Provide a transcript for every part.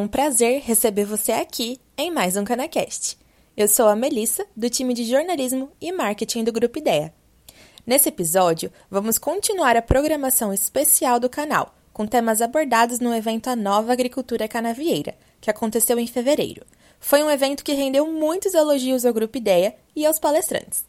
um prazer receber você aqui em mais um CanaCast. Eu sou a Melissa, do time de jornalismo e marketing do Grupo Ideia. Nesse episódio, vamos continuar a programação especial do canal, com temas abordados no evento A Nova Agricultura Canavieira, que aconteceu em fevereiro. Foi um evento que rendeu muitos elogios ao Grupo Ideia e aos palestrantes.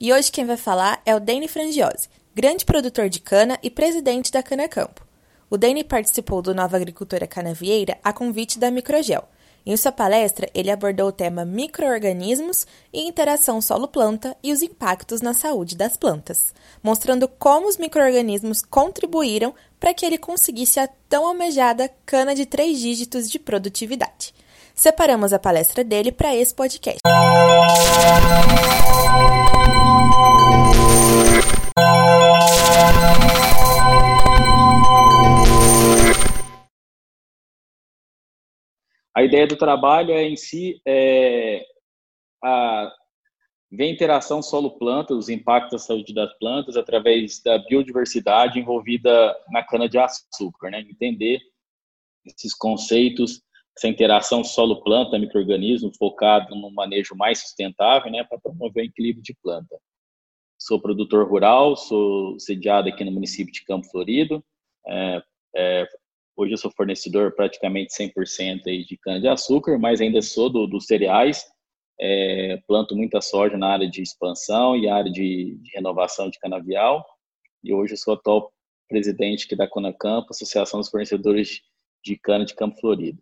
E hoje quem vai falar é o Dani Frangiosi, grande produtor de cana e presidente da Cana Campo. O Dani participou do Nova Agricultura Canavieira a convite da Microgel. Em sua palestra, ele abordou o tema microorganismos e interação solo-planta e os impactos na saúde das plantas, mostrando como os microorganismos contribuíram para que ele conseguisse a tão almejada cana de três dígitos de produtividade. Separamos a palestra dele para esse podcast. A ideia do trabalho é em si é, a, ver a interação solo-planta, os impactos da saúde das plantas através da biodiversidade envolvida na cana-de-açúcar, né? entender esses conceitos, essa interação solo-planta, microorganismo, focado no manejo mais sustentável, né, para promover o equilíbrio de planta. Sou produtor rural, sou sediado aqui no município de Campo Florido, é, é, Hoje eu sou fornecedor praticamente 100% aí de cana-de-açúcar, mas ainda sou do, dos cereais. É, planto muita soja na área de expansão e área de, de renovação de canavial. E hoje eu sou atual presidente aqui da Conacampo, Associação dos Fornecedores de Cana de Campo Florido.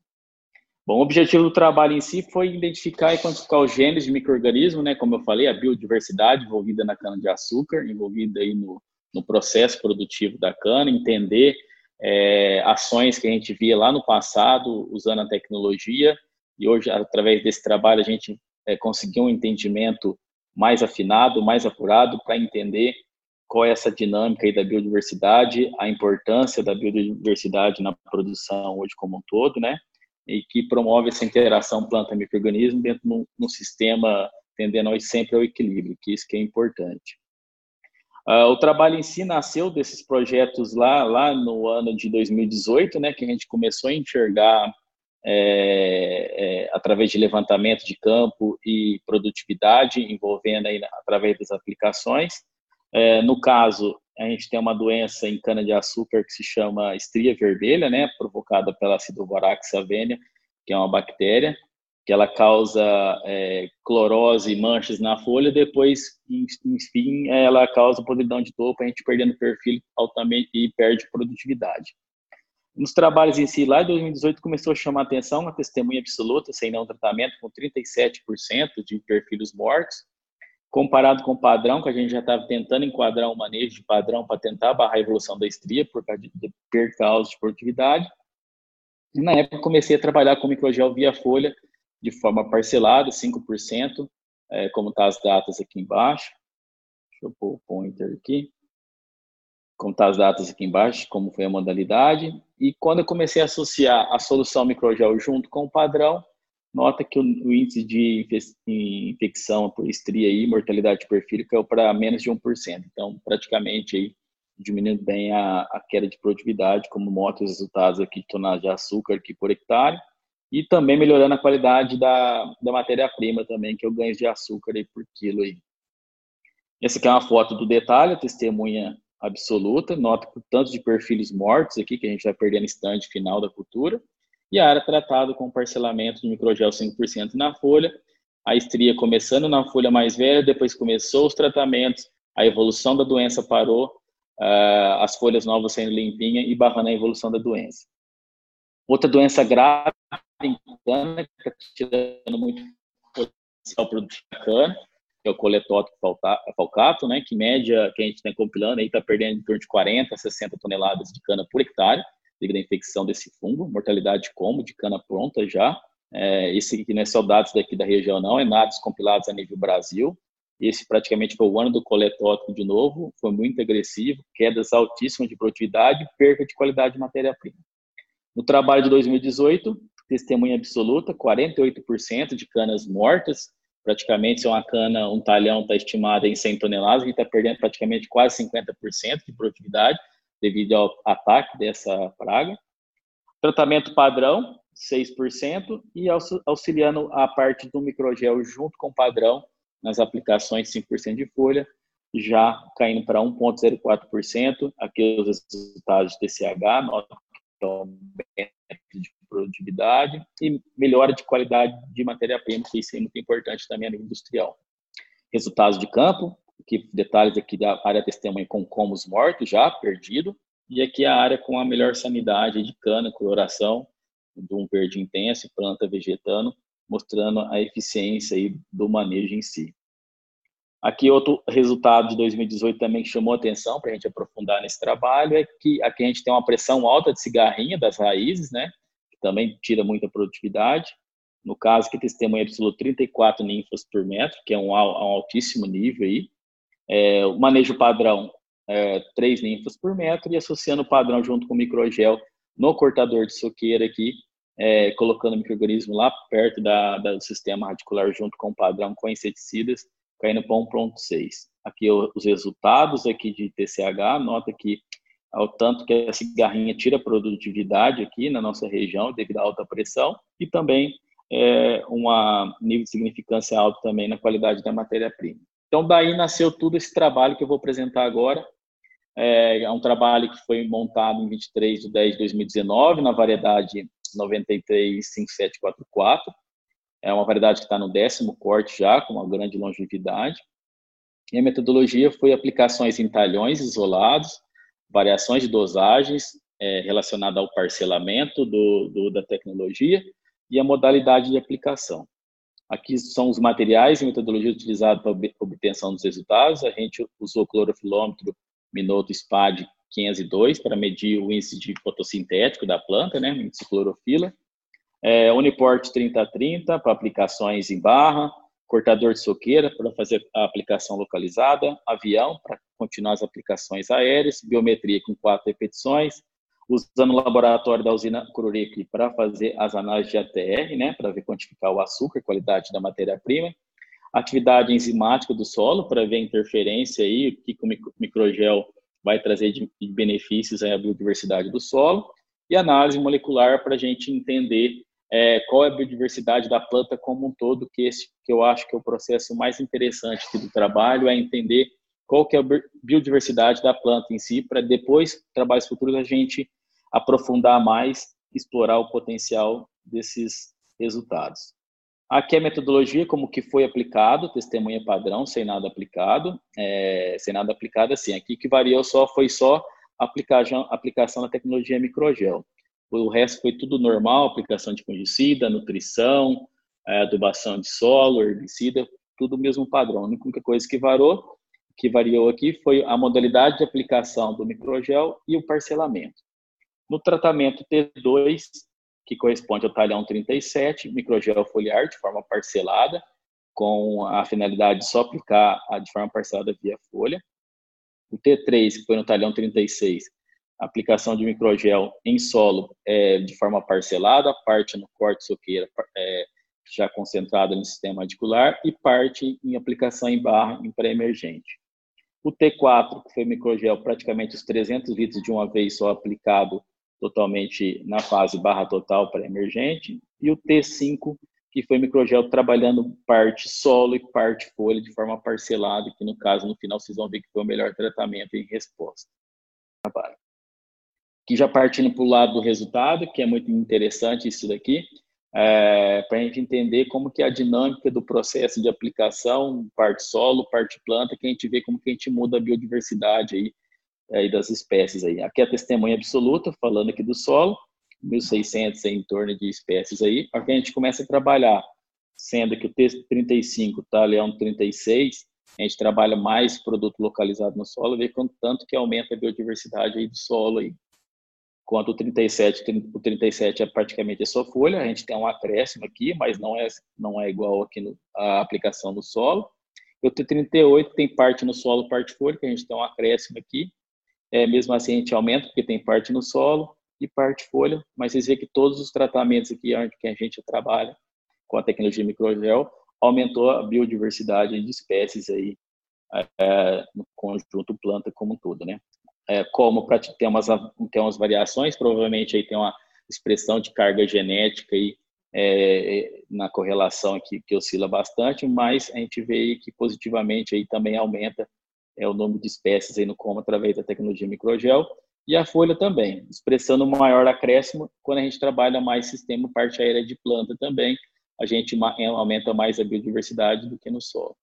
Bom, o objetivo do trabalho em si foi identificar e quantificar os genes de microorganismo, né, como eu falei, a biodiversidade envolvida na cana-de-açúcar, envolvida aí no, no processo produtivo da cana, entender é, ações que a gente via lá no passado usando a tecnologia e hoje através desse trabalho a gente é, conseguiu um entendimento mais afinado, mais apurado para entender qual é essa dinâmica aí da biodiversidade, a importância da biodiversidade na produção hoje como um todo, né? E que promove essa interação planta-microorganismo dentro de um sistema tendendo sempre ao equilíbrio, que isso que é importante. Uh, o trabalho em si nasceu desses projetos lá, lá no ano de 2018, né, que a gente começou a enxergar é, é, através de levantamento de campo e produtividade, envolvendo aí através das aplicações. É, no caso, a gente tem uma doença em cana-de-açúcar que se chama estria vermelha, né, provocada pela Acidovorax avenia, que é uma bactéria, que ela causa é, clorose e manchas na folha, depois, enfim, ela causa podridão de topo, a gente perdendo perfil altamente e perde produtividade. Nos trabalhos em si, lá em 2018, começou a chamar a atenção uma testemunha absoluta, sem não tratamento, com 37% de perfis mortos, comparado com o padrão, que a gente já estava tentando enquadrar um manejo de padrão para tentar barrar a evolução da estria por causa de perca de produtividade. E na época comecei a trabalhar com microgel via folha, de forma parcelada, 5%, é, como está as datas aqui embaixo. Deixa eu pôr o pointer aqui. Como está as datas aqui embaixo, como foi a modalidade. E quando eu comecei a associar a solução microgel junto com o padrão, nota que o, o índice de infecção por estria e mortalidade perfil caiu para menos de 1%. Então, praticamente aí, diminuindo bem a, a queda de produtividade, como mostra os resultados aqui de tonelagem de açúcar aqui por hectare e também melhorando a qualidade da, da matéria-prima também, que o ganho de açúcar aí por quilo aí. Essa aqui é uma foto do detalhe, testemunha absoluta, nota por tanto de perfis mortos aqui, que a gente vai perder no instante final da cultura, e a área tratada com parcelamento de microgel 5% na folha, a estria começando na folha mais velha, depois começou os tratamentos, a evolução da doença parou, uh, as folhas novas sendo limpinhas e barrando a evolução da doença. Outra doença grave cana, que está tirando muito potencial produtivo da cana, que é o coletótico falcato, né, que média que a gente está compilando aí está perdendo em torno de 40 a 60 toneladas de cana por hectare, devido à infecção desse fungo, mortalidade como de cana pronta já. É, esse aqui não é só dados daqui da região, não, é dados compilados a nível Brasil. Esse praticamente foi o ano do coletótico de novo, foi muito agressivo, quedas altíssimas de produtividade, perda de qualidade de matéria-prima. No trabalho de 2018, testemunha absoluta, 48% de canas mortas, praticamente se uma cana, um talhão está estimado em 100 toneladas, a gente está perdendo praticamente quase 50% de produtividade devido ao ataque dessa praga. Tratamento padrão, 6% e auxiliando a parte do microgel junto com o padrão nas aplicações 5% de folha, já caindo para 1,04%. Aqui os resultados de TCH, nota de produtividade e melhora de qualidade de matéria-prima, que isso é muito importante também no industrial. Resultados de campo, que detalhes aqui da área testemunha com comos mortos já, perdido, e aqui a área com a melhor sanidade de cana, coloração, de um verde intenso, planta vegetando, mostrando a eficiência aí do manejo em si. Aqui outro resultado de 2018 também que chamou atenção para a gente aprofundar nesse trabalho é que aqui a gente tem uma pressão alta de cigarrinha das raízes, né? Também tira muita produtividade. No caso que testemunha absoluto 34 ninfas por metro, que é um, um altíssimo nível aí. É, o manejo padrão é, 3 ninfas por metro e associando o padrão junto com o microgel no cortador de soqueira aqui, é, colocando o microorganismo lá perto da, da, do sistema radicular junto com o padrão com inseticidas, caindo para 1.6. Aqui os resultados aqui de TCH, nota que ao tanto que a cigarrinha tira produtividade aqui na nossa região devido à alta pressão e também é, um nível de significância alto também na qualidade da matéria-prima. Então, daí nasceu tudo esse trabalho que eu vou apresentar agora. É, é um trabalho que foi montado em 23 de 10 de 2019, na variedade 935744. É uma variedade que está no décimo corte já, com uma grande longevidade. E a metodologia foi aplicações em talhões isolados, variações de dosagens é, relacionada ao parcelamento do, do, da tecnologia e a modalidade de aplicação. Aqui são os materiais e metodologia utilizada para obtenção dos resultados. A gente usou clorofilômetro Minuto SPAD 502 para medir o índice de fotossintético da planta, né, índice de clorofila é, Uniport 3030 para aplicações em barra, cortador de soqueira para fazer a aplicação localizada, avião para continuar as aplicações aéreas, biometria com quatro repetições, usando o laboratório da usina Cururique para fazer as análises de ATR, né, para ver quantificar o açúcar, qualidade da matéria-prima, atividade enzimática do solo para ver a interferência aí, o que o microgel vai trazer de benefícios à biodiversidade do solo, e análise molecular para a gente entender é, qual é a biodiversidade da planta como um todo, que esse que eu acho que é o processo mais interessante do trabalho, é entender qual que é a biodiversidade da planta em si, para depois, trabalhos futuros, a gente aprofundar mais, explorar o potencial desses resultados. Aqui é a metodologia, como que foi aplicado, testemunha padrão, sem nada aplicado, é, sem nada aplicado assim, aqui que variou só, foi só aplicação, aplicação da tecnologia microgel. O resto foi tudo normal, aplicação de fungicida, nutrição, é, adubação de solo, herbicida, tudo mesmo padrão. A única coisa que variou, que variou aqui foi a modalidade de aplicação do microgel e o parcelamento. No tratamento T2, que corresponde ao talhão 37, microgel foliar de forma parcelada, com a finalidade de só aplicar de forma parcelada via folha. O T3, que foi no talhão 36, aplicação de microgel em solo é, de forma parcelada, parte no corte soqueira é, já concentrada no sistema radicular e parte em aplicação em barra em pré-emergente. O T4, que foi microgel praticamente os 300 litros de uma vez só aplicado totalmente na fase barra total pré-emergente, e o T5, que foi microgel trabalhando parte solo e parte folha de forma parcelada, que no caso, no final, vocês vão ver que foi o melhor tratamento em resposta. Que já partindo para o lado do resultado, que é muito interessante isso daqui, é, para a gente entender como que é a dinâmica do processo de aplicação, parte solo, parte planta, que a gente vê como que a gente muda a biodiversidade aí, aí das espécies aí. Aqui é a testemunha absoluta, falando aqui do solo, 1.600 em torno de espécies aí, aqui a gente começa a trabalhar, sendo que o texto 35 está leão 36, a gente trabalha mais produto localizado no solo, vê quanto tanto que aumenta a biodiversidade aí do solo aí quanto o 37, o 37 é praticamente só folha, a gente tem um acréscimo aqui, mas não é, não é igual aqui no, a aplicação no solo. E o T38 tem parte no solo, parte folha, que a gente tem um acréscimo aqui. É, mesmo assim a gente aumenta, porque tem parte no solo e parte folha, mas vocês veem que todos os tratamentos aqui onde que a gente trabalha com a tecnologia microgel aumentou a biodiversidade de espécies aí é, no conjunto planta como um todo, né? É, como para ter umas, ter umas variações, provavelmente aí tem uma expressão de carga genética aí, é, na correlação aqui que oscila bastante, mas a gente vê que positivamente aí também aumenta é, o número de espécies aí no como através da tecnologia microgel e a folha também, expressando maior acréscimo quando a gente trabalha mais sistema parte aérea de planta também, a gente é, aumenta mais a biodiversidade do que no solo.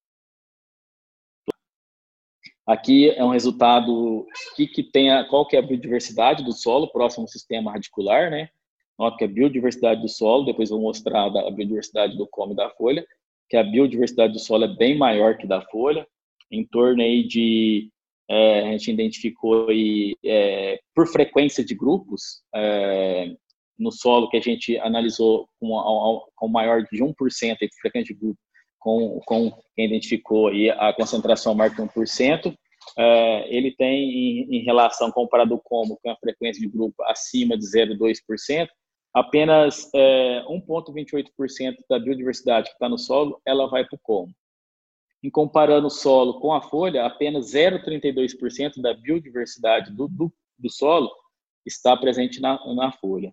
Aqui é um resultado que, que tem a, qual que é a biodiversidade do solo próximo ao sistema radicular, né? Nota que a biodiversidade do solo, depois vou mostrar a biodiversidade do come da folha, que a biodiversidade do solo é bem maior que da folha, em torno aí de é, a gente identificou aí, é, por frequência de grupos é, no solo que a gente analisou com, com maior de 1% de frequência de grupo, com, com quem identificou aí a concentração que 1%, é, ele tem em, em relação comparado como com a frequência de grupo acima de 0,2%, apenas é, 1,28% da biodiversidade que está no solo, ela vai para o como. Em comparando o solo com a folha, apenas 0,32% da biodiversidade do, do, do, solo está presente na, na folha.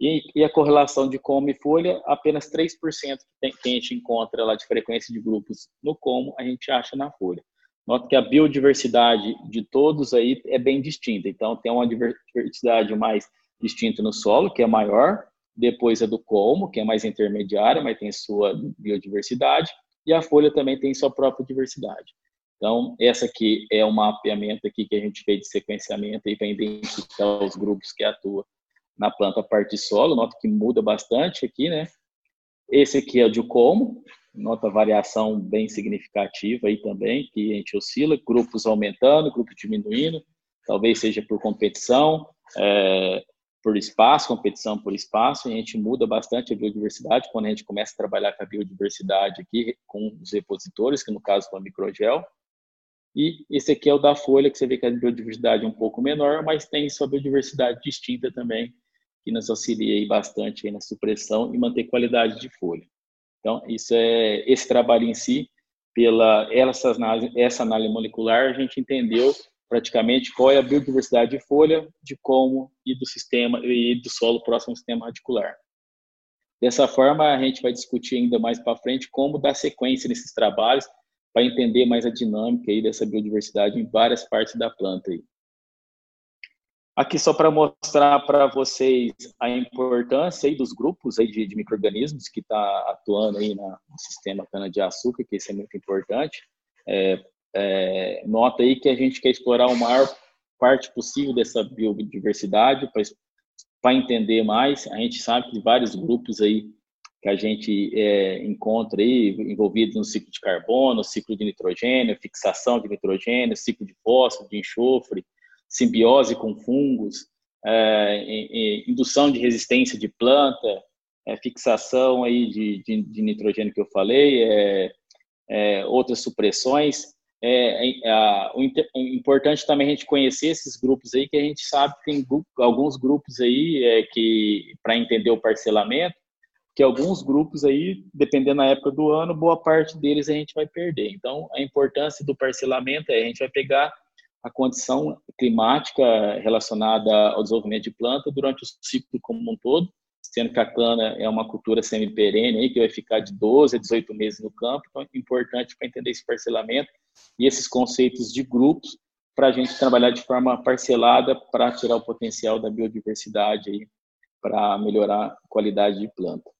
E, e, a correlação de como e folha, apenas 3% que, que a gente encontra lá de frequência de grupos no como, a gente acha na folha. Nota que a biodiversidade de todos aí é bem distinta. Então, tem uma diversidade mais distinta no solo, que é maior, depois a do colmo, que é mais intermediária, mas tem sua biodiversidade, e a folha também tem sua própria diversidade. Então, essa aqui é um mapeamento aqui que a gente fez de sequenciamento para identificar os grupos que atuam na planta a parte solo, nota que muda bastante aqui, né? Esse aqui é o de como, nota variação bem significativa aí também, que a gente oscila, grupos aumentando, grupos diminuindo, talvez seja por competição, é, por espaço, competição por espaço, e a gente muda bastante a biodiversidade quando a gente começa a trabalhar com a biodiversidade aqui, com os repositores, que no caso é o microgel. E esse aqui é o da folha, que você vê que a biodiversidade é um pouco menor, mas tem sua biodiversidade distinta também, que nos auxilia aí bastante aí na supressão e manter qualidade de folha. Então, isso é esse trabalho em si, pela essa análise, essa análise molecular, a gente entendeu praticamente qual é a biodiversidade de folha, de como e do sistema e do solo próximo ao sistema radicular. Dessa forma, a gente vai discutir ainda mais para frente como dar sequência nesses trabalhos para entender mais a dinâmica aí dessa biodiversidade em várias partes da planta. Aí. Aqui só para mostrar para vocês a importância aí dos grupos aí de, de micro-organismos que está atuando aí na, no sistema cana-de-açúcar, que isso é muito importante. É, é, nota aí que a gente quer explorar o maior parte possível dessa biodiversidade para entender mais. A gente sabe que vários grupos aí que a gente é, encontra aí envolvidos no ciclo de carbono, ciclo de nitrogênio, fixação de nitrogênio, ciclo de fósforo, de enxofre, simbiose com fungos, é, indução de resistência de planta, é, fixação aí de, de, de, nitrogênio que eu falei, é, é, outras supressões. É, é, o, o, importante também a gente conhecer esses grupos aí, que a gente sabe que tem grupo, alguns grupos aí que, para entender o parcelamento, que alguns grupos aí, dependendo da época do ano, boa parte deles a gente vai perder. Então, a importância do parcelamento é a gente vai pegar a condição climática relacionada ao desenvolvimento de planta durante o ciclo como um todo, sendo que a cana é uma cultura semi-perene, que vai ficar de 12 a 18 meses no campo, então é importante para entender esse parcelamento e esses conceitos de grupos para a gente trabalhar de forma parcelada para tirar o potencial da biodiversidade aí, para melhorar a qualidade de planta.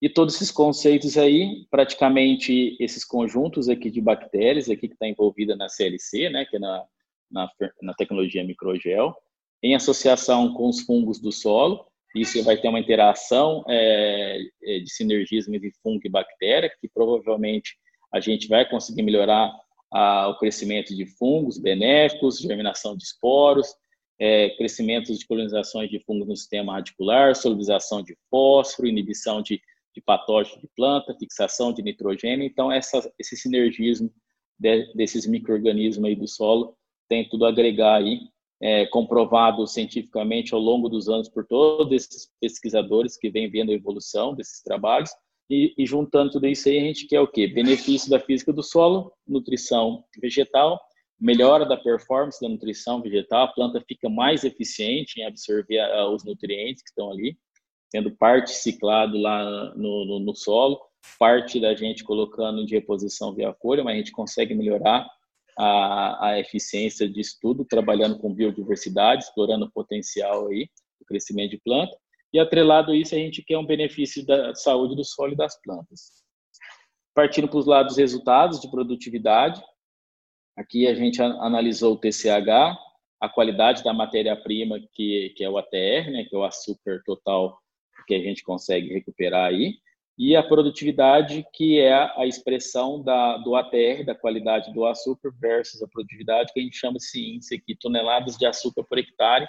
E todos esses conceitos aí, praticamente esses conjuntos aqui de bactérias, aqui que está envolvida na CLC, né, que é na, na, na tecnologia microgel, em associação com os fungos do solo, isso vai ter uma interação é, é, de sinergismo entre fungo e bactéria, que provavelmente a gente vai conseguir melhorar a, o crescimento de fungos benéficos, germinação de esporos, é, crescimento de colonizações de fungos no sistema radicular, solubilização de fósforo, inibição de, de patógeno de planta, fixação de nitrogênio. Então, essa, esse sinergismo de, desses micro-organismos aí do solo tem tudo a agregar aí é, comprovado cientificamente ao longo dos anos por todos esses pesquisadores que vêm vendo a evolução desses trabalhos. E, e, juntando tudo isso aí, a gente quer o quê? Benefício da física do solo, nutrição vegetal melhora da performance da nutrição vegetal, a planta fica mais eficiente em absorver os nutrientes que estão ali, tendo parte ciclado lá no, no, no solo, parte da gente colocando de reposição via folha, mas a gente consegue melhorar a, a eficiência disso tudo, trabalhando com biodiversidade, explorando o potencial aí do crescimento de planta, e atrelado a isso a gente quer um benefício da saúde do solo e das plantas. Partindo para os lados resultados de produtividade, aqui a gente analisou o TCH, a qualidade da matéria-prima, que, que é o ATR, né, que é o açúcar total que a gente consegue recuperar aí, e a produtividade, que é a expressão da, do ATR, da qualidade do açúcar, versus a produtividade, que a gente chama esse índice aqui, toneladas de açúcar por hectare,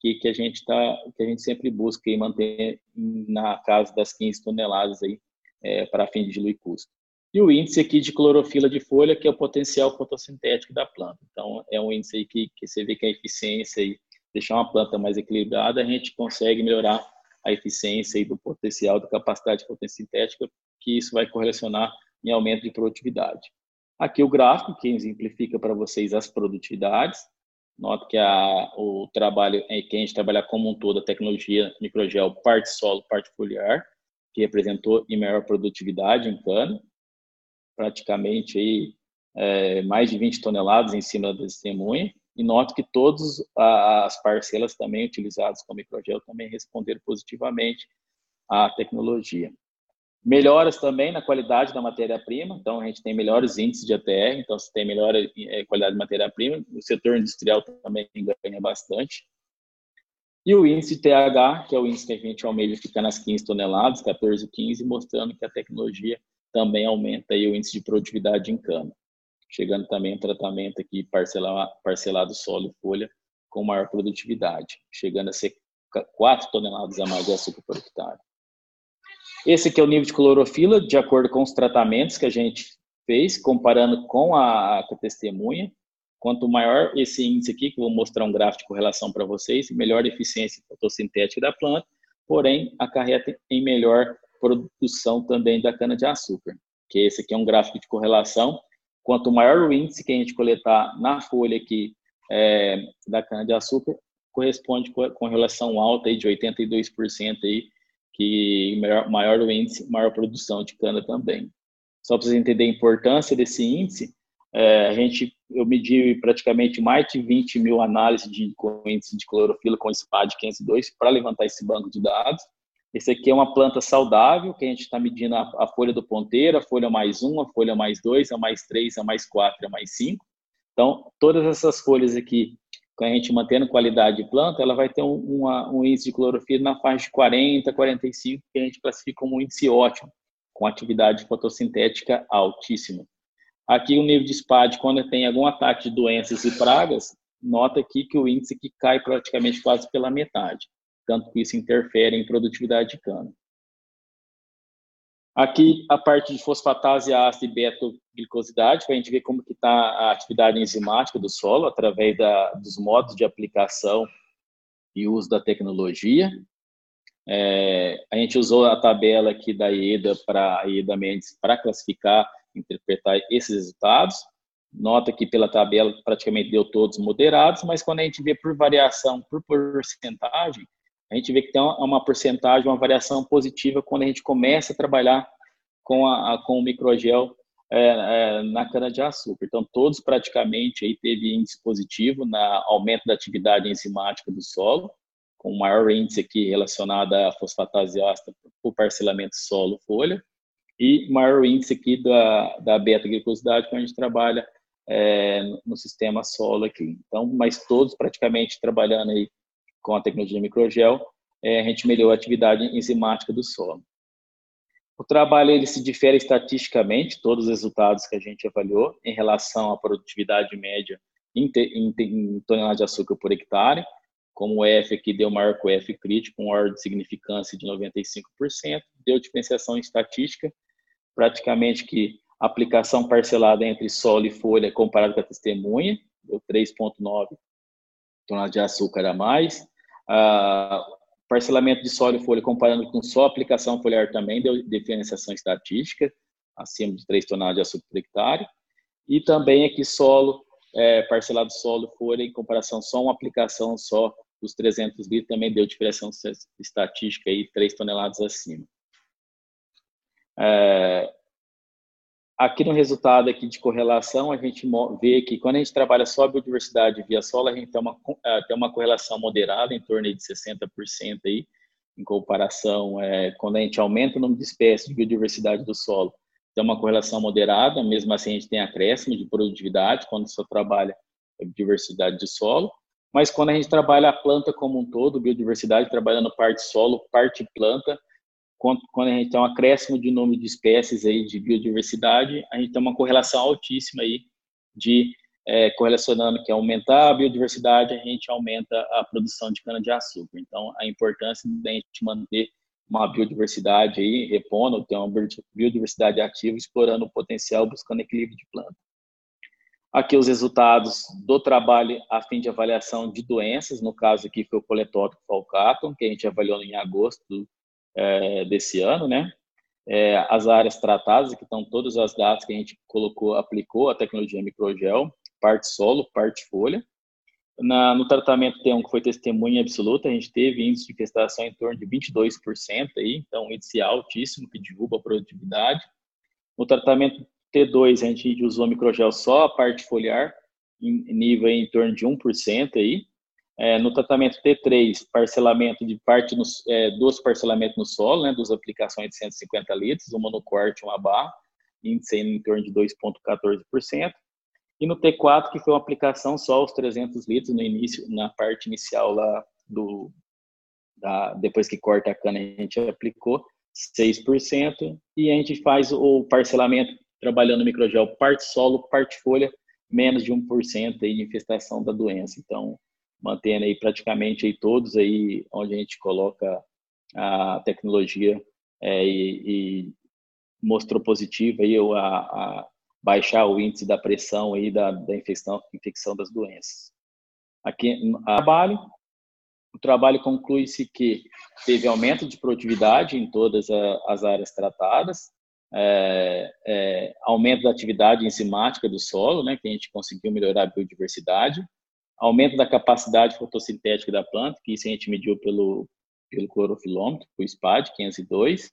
que, que, a, gente tá, que a gente sempre busca e manter na casa das 15 toneladas aí, é, para fim de diluir custo. E o índice aqui de clorofila de folha, que é o potencial fotossintético da planta. Então, é um índice aí que, que você vê que a eficiência e deixar uma planta mais equilibrada, a gente consegue melhorar a eficiência e do potencial, da capacidade fotossintética, que isso vai correlacionar em aumento de produtividade. Aqui o gráfico que exemplifica para vocês as produtividades. Nota que a, o trabalho é que a gente trabalha como um todo a tecnologia microgel parte solo, parte foliar, que representou em maior produtividade em cana, praticamente aí, é, mais de 20 toneladas em cima da testemunha. E noto que todas as parcelas também utilizadas com microgel também responderam positivamente à tecnologia. Melhoras também na qualidade da matéria-prima, então a gente tem melhores índices de ATR, então se tem melhor é, qualidade de matéria-prima, o setor industrial também ganha bastante. E o índice TH, que é o índice que a gente almeja ficar nas 15 toneladas, 14, 15, mostrando que a tecnologia também aumenta aí o índice de produtividade em cana chegando também um tratamento aqui parcelado, parcelado solo e folha com maior produtividade, chegando a ser 4 toneladas a mais de açúcar por hectare. Esse aqui é o nível de clorofila, de acordo com os tratamentos que a gente fez, comparando com a, a testemunha. Quanto maior esse índice aqui, que eu vou mostrar um gráfico de correlação para vocês, melhor eficiência fotossintética da planta, porém acarreta em melhor produção também da cana-de-açúcar, que esse aqui é um gráfico de correlação Quanto maior o índice que a gente coletar na folha aqui é, da cana-de-açúcar, corresponde com relação alta aí de 82% aí, que maior, maior o índice, maior produção de cana também. Só para vocês entenderem a importância desse índice, é, a gente, eu medi praticamente mais de 20 mil análises de, com índice de clorofila com SPAD 502 para levantar esse banco de dados. Esse aqui é uma planta saudável, que a gente está medindo a, a, folha do ponteiro, a folha mais um, a folha mais dois, a mais três, a mais quatro, a mais cinco. Então, todas essas folhas aqui, com a gente mantendo qualidade de planta, ela vai ter um, uma, um índice de clorofila na faixa de 40, 45, que a gente classifica como um índice ótimo, com atividade fotossintética altíssima. Aqui o nível de SPAD, quando tem algum ataque de doenças e pragas, nota aqui que o índice aqui cai praticamente quase pela metade tanto que isso interfere em produtividade de cana. Aqui a parte de fosfatase ácida e beta-glicosidade, para a gente ver como que está a atividade enzimática do solo através da, dos modos de aplicação e uso da tecnologia. É, a gente usou a tabela aqui da IEDA para IEDA Mendes para classificar, interpretar esses resultados. Nota que pela tabela praticamente deu todos moderados, mas quando a gente vê por variação, por porcentagem, a gente vê que tem uma porcentagem, uma variação positiva quando a gente começa a trabalhar com, a, a com o microgel é, é, na cana-de-açúcar. Então, todos praticamente aí teve índice positivo na aumento da atividade enzimática do solo, com maior índice aqui relacionado à fosfatase ácida por parcelamento solo-folha, e maior índice aqui da, da beta-glicosidade quando a gente trabalha é, no sistema solo aqui. Então, mas todos praticamente trabalhando aí com a tecnologia microgel, é, a gente melhorou a atividade enzimática do solo. O trabalho ele se difere estatisticamente, todos os resultados que a gente avaliou, em relação à produtividade média em, em, em tonelada de açúcar por hectare, como o F aqui deu maior que o F crítico, com ordem de significância de 95%, deu diferenciação estatística, praticamente que aplicação parcelada entre solo e folha comparado com a testemunha, deu 3,9 toneladas de açúcar a mais. Ah, parcelamento de solo folha comparando com só aplicação foliar também deu diferenciação estatística, acima de 3 toneladas de açúcar por hectare. E também aqui solo é, parcelado solo folha em comparação só uma aplicação só dos 300 litros também deu diferença estatística aí 3 toneladas acima. É, aqui no resultado aqui de correlação, a gente vê que quando a gente trabalha só a biodiversidade via solo, a gente tem uma, é, tem uma correlação moderada, em torno de 60% aí, em comparação, é, quando a gente aumenta o número de espécies de biodiversidade do solo, tem uma correlação moderada, mesmo assim a gente tem acréscimo de produtividade quando só trabalha a biodiversidade de solo, mas quando a gente trabalha a planta como um todo, biodiversidade, trabalhando parte solo, parte planta, quando, a gente tem um acréscimo de número de espécies aí de biodiversidade, a gente tem uma correlação altíssima aí de é, correlacionando que aumentar a biodiversidade, a gente aumenta a produção de cana-de-açúcar. Então, a importância da gente manter uma biodiversidade aí, repondo, ter uma biodiversidade ativa, explorando o potencial, buscando equilíbrio de planta. Aqui os resultados do trabalho a fim de avaliação de doenças, no caso aqui foi o coletótico falcatum, que a gente avaliou em agosto é, desse ano, né? É, as áreas tratadas, que estão todas as datas que a gente colocou, aplicou a tecnologia microgel, parte solo, parte folha. Na, no tratamento T1, que foi testemunha absoluta, a gente teve índice de infestação em torno de 22%, aí, então um índice altíssimo que derruba a produtividade. No tratamento T2, a gente usou microgel só a parte foliar, em nível em torno de 1% aí. É, no tratamento T3, parcelamento de parte, no, é, duas parcelamentos no solo, né, duas aplicações de 150 litros, uma no corte uma barra, índice em torno de 2,14%. E no T4, que foi uma aplicação só os 300 litros no início, na parte inicial lá do, da, depois que corta a cana, a gente aplicou 6%, e a gente faz o parcelamento trabalhando microgel parte solo, parte folha, menos de 1% aí de infestação da doença. Então, mantendo aí praticamente aí todos aí onde a gente coloca a tecnologia é, e, e, mostrou positivo aí a, a, baixar o índice da pressão aí da, da infecção, infecção das doenças. Aqui no trabalho, o trabalho conclui-se que teve aumento de produtividade em todas as áreas tratadas, é, é, aumento da atividade enzimática do solo, né, que a gente conseguiu melhorar a biodiversidade, aumento da capacidade fotossintética da planta, que isso a gente mediu pelo, pelo clorofilômetro, o SPAD 502,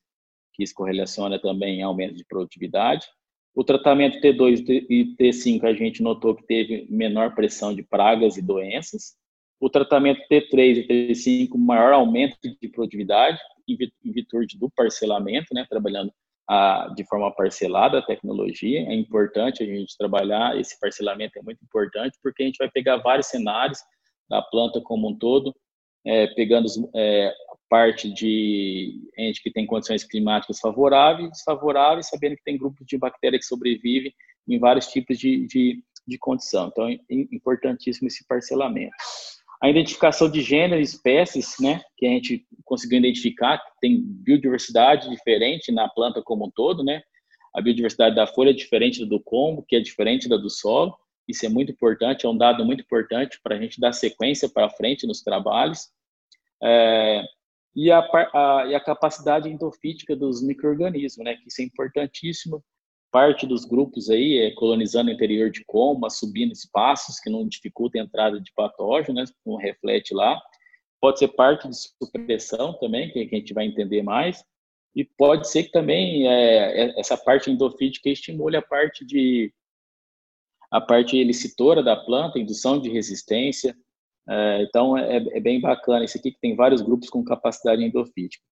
que isso correlaciona também em aumento de produtividade. O tratamento T2 e T5 a gente notou que teve menor pressão de pragas e doenças. O tratamento T3 e T5, maior aumento de produtividade em virtude do parcelamento, né, trabalhando a, de forma parcelada a tecnologia. É importante a gente trabalhar, esse parcelamento é muito importante, porque a gente vai pegar vários cenários da planta como um todo, é, pegando é, parte de gente que tem condições climáticas favoráveis, desfavoráveis, sabendo que tem grupos de bactérias que sobrevivem em vários tipos de, de, de condição. Então, é importantíssimo esse parcelamento. A identificação de gênero e espécies, né, que a gente conseguiu identificar, tem biodiversidade diferente na planta como um todo, né? A biodiversidade da folha é diferente do combo, que é diferente da do solo. Isso é muito importante, é um dado muito importante para a gente dar sequência para frente nos trabalhos. É, e, a, a, e a capacidade endofítica dos micro-organismos, né? Que isso é importantíssimo parte dos grupos aí é colonizando o interior de coma, subindo espaços que não dificultam a entrada de patógenos, né, não reflete lá. Pode ser parte de supressão também, que a gente vai entender mais. E pode ser que também é, é essa parte endofítica estimule a parte de a parte elicitora da planta, indução de resistência. É, então é, é, bem bacana isso aqui que tem vários grupos com capacidade endofítica.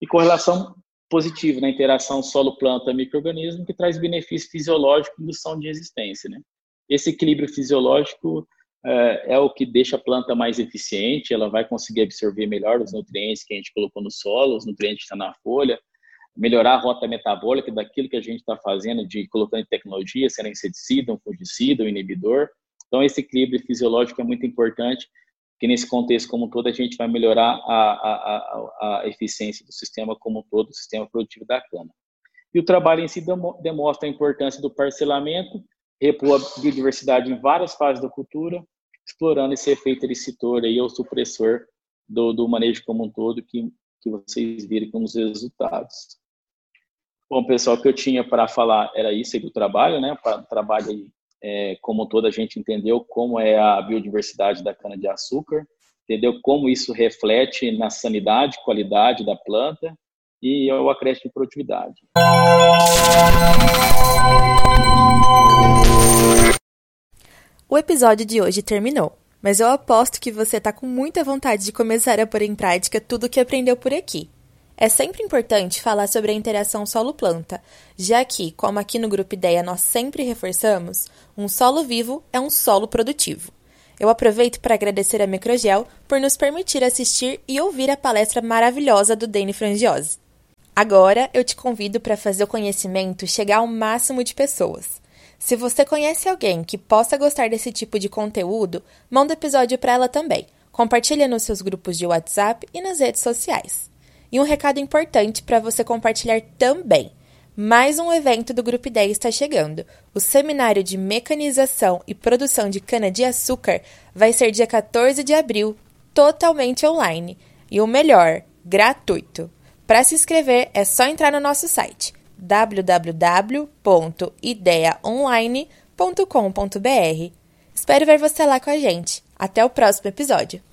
E com relação positivo na interação solo-planta-microorganismo, que traz benefício fisiológico e indução de resistência. Né? Esse equilíbrio fisiológico é, é, o que deixa a planta mais eficiente, ela vai conseguir absorver melhor os nutrientes que a gente colocou no solo, os nutrientes que estão na folha, melhorar a rota metabólica daquilo que a gente está fazendo, de colocando tecnologia, sendo inseticida, um fungicida, um inibidor. Então, esse equilíbrio fisiológico é muito importante que nesse contexto como um todo a gente vai melhorar a, a, a, a eficiência do sistema como um todo, do sistema produtivo da cana. E o trabalho em si demonstra a importância do parcelamento, repor a biodiversidade em várias fases da cultura, explorando esse efeito elicitor aí, ou supressor do, do manejo como um todo, que, que vocês viram com os resultados. Bom, pessoal, o que eu tinha para falar era isso aí do trabalho, né? Para trabalho aí é, como toda a gente entendeu como é a biodiversidade da cana-de-açúcar, entendeu como isso reflete na sanidade, qualidade da planta e o acréscimo de produtividade. O episódio de hoje terminou, mas eu aposto que você está com muita vontade de começar a pôr em prática tudo o que aprendeu por aqui. É sempre importante falar sobre a interação solo-planta, já que, como aqui no Grupo Ideia nós sempre reforçamos, um solo vivo é um solo produtivo. Eu aproveito para agradecer a Microgel por nos permitir assistir e ouvir a palestra maravilhosa do Dani Frangiosi. Agora eu te convido para fazer o conhecimento chegar ao máximo de pessoas. Se você conhece alguém que possa gostar desse tipo de conteúdo, manda o episódio para ela também. Compartilha nos seus grupos de WhatsApp e nas redes sociais. E um recado importante para você compartilhar também. Mais um evento do Grupo Ideia está chegando. O Seminário de Mecanização e Produção de Cana-de-Açúcar vai ser dia 14 de abril, totalmente online. E o melhor, gratuito. Para se inscrever, é só entrar no nosso site www.ideiaonline.com.br. Espero ver você lá com a gente. Até o próximo episódio!